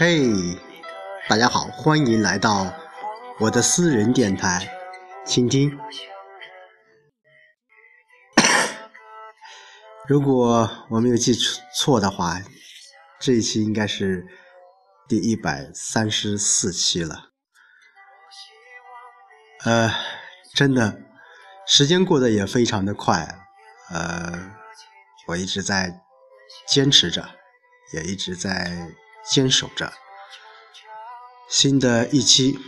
嘿，大家好，欢迎来到我的私人电台，请听。如果我没有记错的话，这一期应该是第一百三十四期了。呃，真的，时间过得也非常的快。呃，我一直在坚持着，也一直在。坚守着，新的一期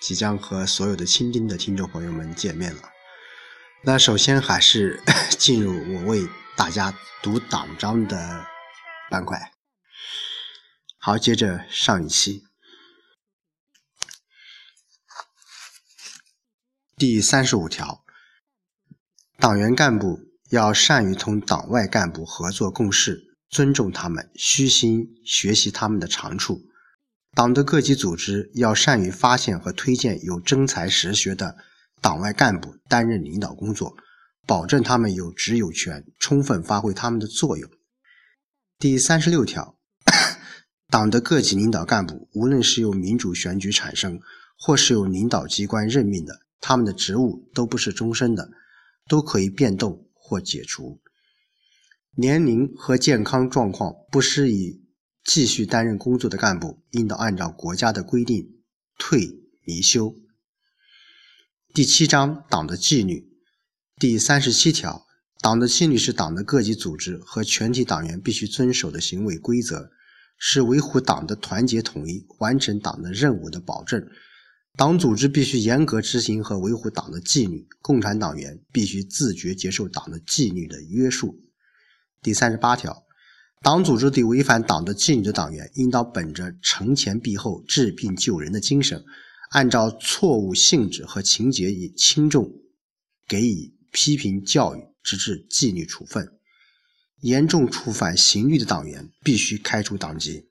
即将和所有的倾听的听众朋友们见面了。那首先还是 进入我为大家读党章的板块。好，接着上一期，第三十五条，党员干部要善于同党外干部合作共事。尊重他们，虚心学习他们的长处。党的各级组织要善于发现和推荐有真才实学的党外干部担任领导工作，保证他们有职有权，充分发挥他们的作用。第三十六条，党的各级领导干部，无论是由民主选举产生，或是由领导机关任命的，他们的职务都不是终身的，都可以变动或解除。年龄和健康状况不适宜继续担任工作的干部，应当按照国家的规定退离休。第七章党的纪律第三十七条，党的纪律是党的各级组织和全体党员必须遵守的行为规则，是维护党的团结统一、完成党的任务的保证。党组织必须严格执行和维护党的纪律，共产党员必须自觉接受党的纪律的约束。第三十八条，党组织对违反党的纪律的党员，应当本着惩前毖后、治病救人的精神，按照错误性质和情节以轻重给予批评教育，直至纪律处分。严重触犯刑律的党员，必须开除党籍。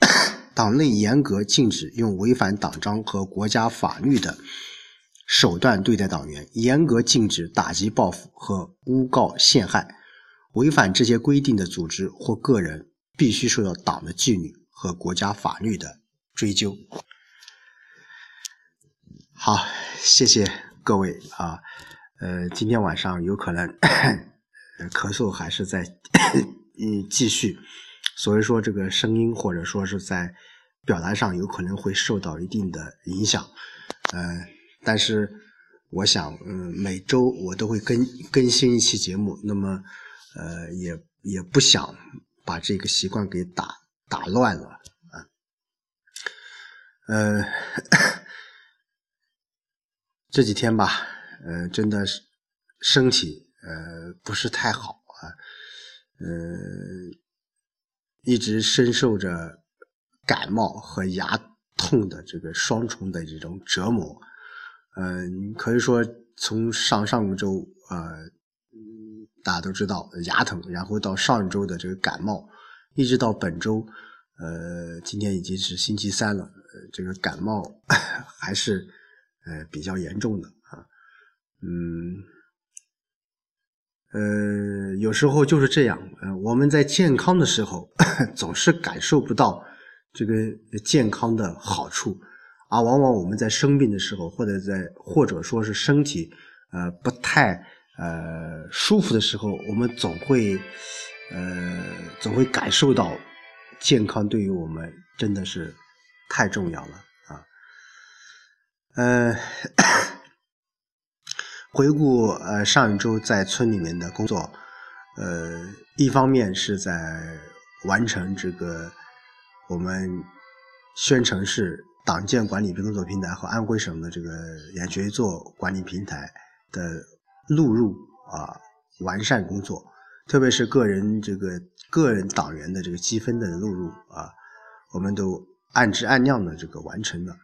党内严格禁止用违反党章和国家法律的。手段对待党员，严格禁止打击报复和诬告陷害。违反这些规定的组织或个人，必须受到党的纪律和国家法律的追究。好，谢谢各位啊。呃，今天晚上有可能咳嗽还是在嗯继续，所以说这个声音或者说是在表达上有可能会受到一定的影响。呃。但是，我想，嗯，每周我都会更更新一期节目，那么，呃，也也不想把这个习惯给打打乱了啊。呃，这几天吧，呃，真的是身体呃不是太好啊，呃，一直深受着感冒和牙痛的这个双重的这种折磨。嗯，可以说从上上周啊，大家都知道牙疼，然后到上周的这个感冒，一直到本周，呃，今天已经是星期三了，呃，这个感冒还是呃比较严重的啊，嗯，呃，有时候就是这样，呃，我们在健康的时候 总是感受不到这个健康的好处。而往往我们在生病的时候，或者在或者说是身体呃不太呃舒服的时候，我们总会呃总会感受到健康对于我们真的是太重要了啊。呃，回顾呃上一周在村里面的工作，呃，一方面是在完成这个我们宣城市。党建管理工作平台和安徽省的这个研学做管理平台的录入啊完善工作，特别是个人这个个人党员的这个积分的录入啊，我们都按质按量的这个完成了。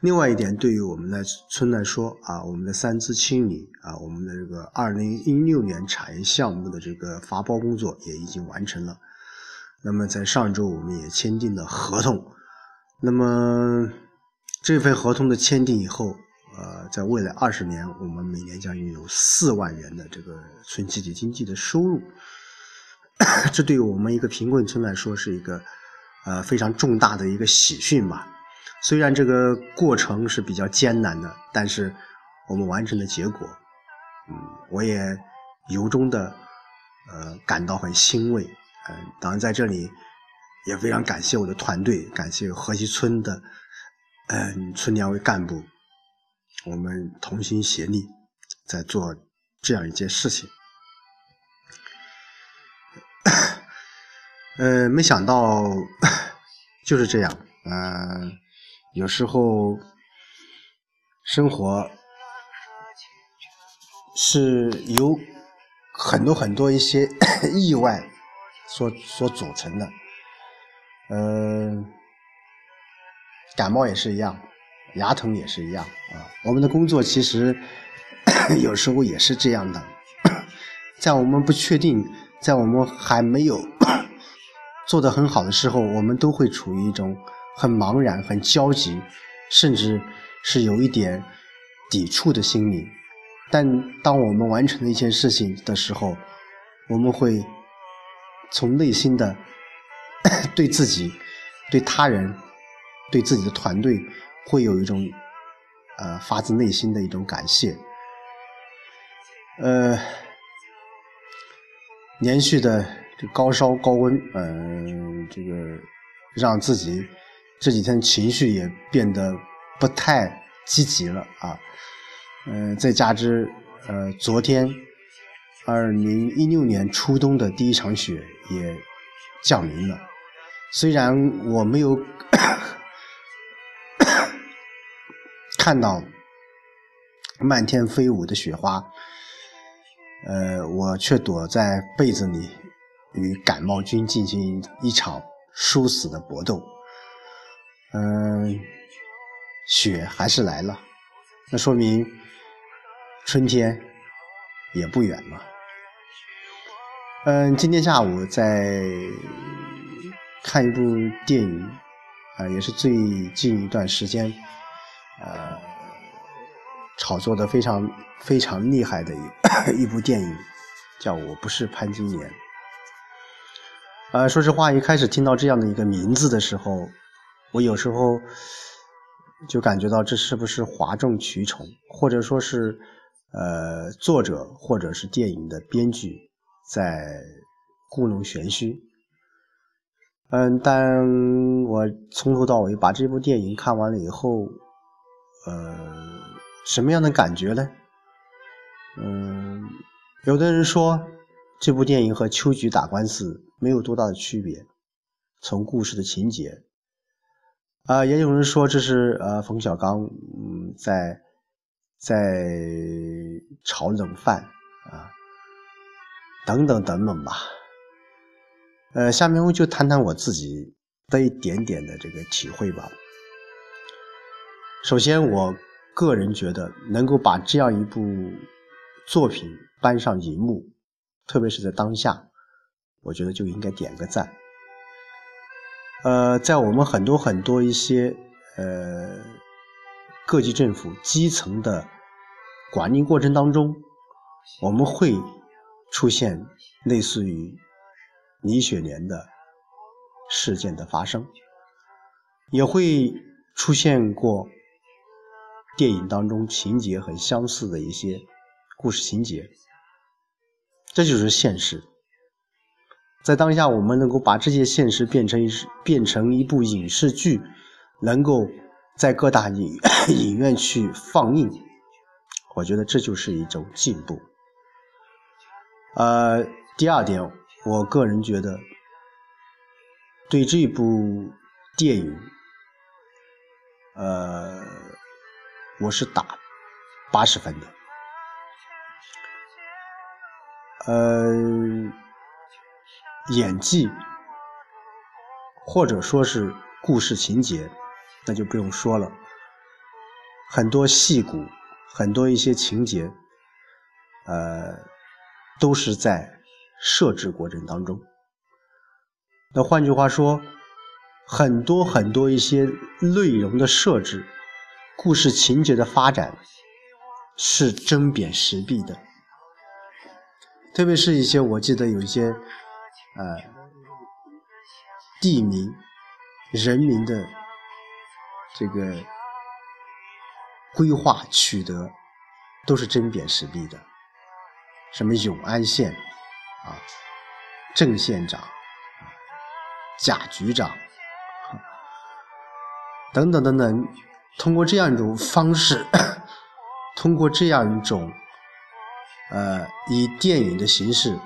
另外一点，对于我们的村来说啊，我们的三资清理啊，我们的这个二零一六年产业项目的这个发包工作也已经完成了。那么在上周，我们也签订了合同。那么。这份合同的签订以后，呃，在未来二十年，我们每年将拥有四万元的这个村集体经济的收入。这对于我们一个贫困村来说，是一个呃非常重大的一个喜讯吧。虽然这个过程是比较艰难的，但是我们完成的结果，嗯，我也由衷的呃感到很欣慰。嗯，当然在这里也非常感谢我的团队，感谢河西村的嗯村两位干部，我们同心协力在做这样一件事情。呃，没想到就是这样，嗯，有时候生活是由很多很多一些 意外所所组成的，嗯，感冒也是一样，牙疼也是一样啊。我们的工作其实 有时候也是这样的，在我们不确定，在我们还没有。做得很好的时候，我们都会处于一种很茫然、很焦急，甚至是有一点抵触的心理。但当我们完成了一件事情的时候，我们会从内心的 对自己、对他人、对自己的团队，会有一种呃发自内心的一种感谢。呃，连续的。这高烧高温，嗯，这个让自己这几天情绪也变得不太积极了啊，嗯，再加之呃，昨天二零一六年初冬的第一场雪也降临了，虽然我没有看到漫天飞舞的雪花，呃，我却躲在被子里。与感冒菌进行一场殊死的搏斗，嗯，雪还是来了，那说明春天也不远了。嗯，今天下午在看一部电影，啊，也是最近一段时间，呃，炒作的非常非常厉害的一 一部电影，叫《我不是潘金莲》。呃，说实话，一开始听到这样的一个名字的时候，我有时候就感觉到这是不是哗众取宠，或者说是呃作者或者是电影的编剧在故弄玄虚。嗯，但我从头到尾把这部电影看完了以后，呃，什么样的感觉呢？嗯，有的人说这部电影和秋菊打官司。没有多大的区别，从故事的情节，啊，也有人说这是呃冯小刚嗯在在炒冷饭啊，等等等等吧，呃，下面我就谈谈我自己的一点点的这个体会吧。首先，我个人觉得能够把这样一部作品搬上荧幕，特别是在当下。我觉得就应该点个赞。呃，在我们很多很多一些呃各级政府基层的管理过程当中，我们会出现类似于李雪莲的事件的发生，也会出现过电影当中情节很相似的一些故事情节，这就是现实。在当下，我们能够把这些现实变成一变成一部影视剧，能够在各大影 影院去放映，我觉得这就是一种进步。呃，第二点，我个人觉得，对这部电影，呃，我是打八十分的，呃。演技，或者说是故事情节，那就不用说了。很多戏骨，很多一些情节，呃，都是在设置过程当中。那换句话说，很多很多一些内容的设置，故事情节的发展，是针砭时弊的。特别是一些，我记得有一些。呃，地名人民的这个规划取得都是针砭时弊的，什么永安县啊，郑县长、贾局长等等等等，通过这样一种方式，通过这样一种呃以电影的形式，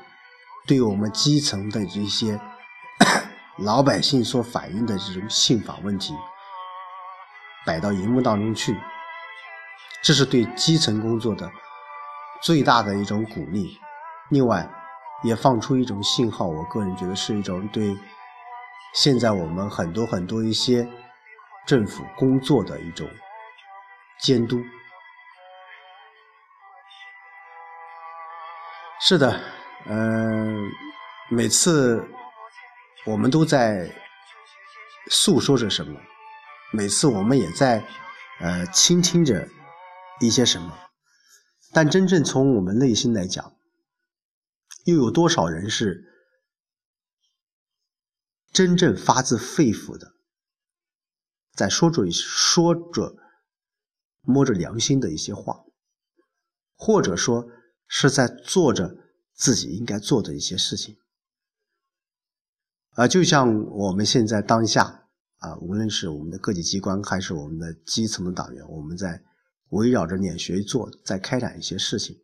对我们基层的这些。老百姓所反映的这种信访问题摆到荧幕当中去，这是对基层工作的最大的一种鼓励。另外，也放出一种信号，我个人觉得是一种对现在我们很多很多一些政府工作的一种监督。是的，嗯，每次。我们都在诉说着什么，每次我们也在呃倾听着一些什么，但真正从我们内心来讲，又有多少人是真正发自肺腑的在说着说着摸着良心的一些话，或者说是在做着自己应该做的一些事情？啊，就像我们现在当下啊，无论是我们的各级机关，还是我们的基层的党员，我们在围绕着脸学做，在开展一些事情。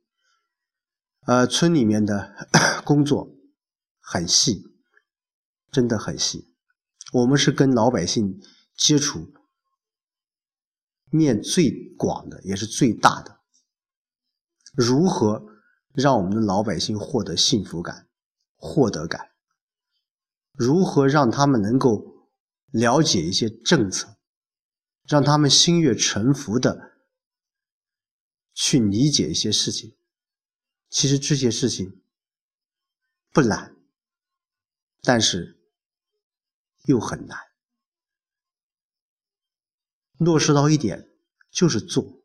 呃，村里面的 工作很细，真的很细。我们是跟老百姓接触面最广的，也是最大的。如何让我们的老百姓获得幸福感、获得感？如何让他们能够了解一些政策，让他们心悦诚服的去理解一些事情？其实这些事情不难，但是又很难。落实到一点就是做，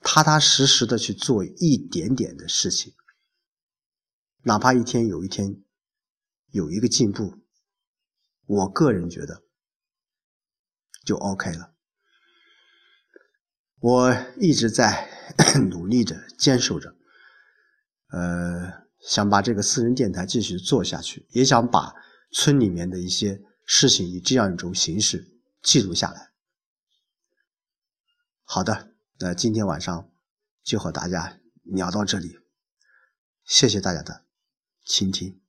踏踏实实的去做一点点的事情，哪怕一天有一天。有一个进步，我个人觉得就 OK 了。我一直在 努力着、坚守着，呃，想把这个私人电台继续做下去，也想把村里面的一些事情以这样一种形式记录下来。好的，那今天晚上就和大家聊到这里，谢谢大家的倾听。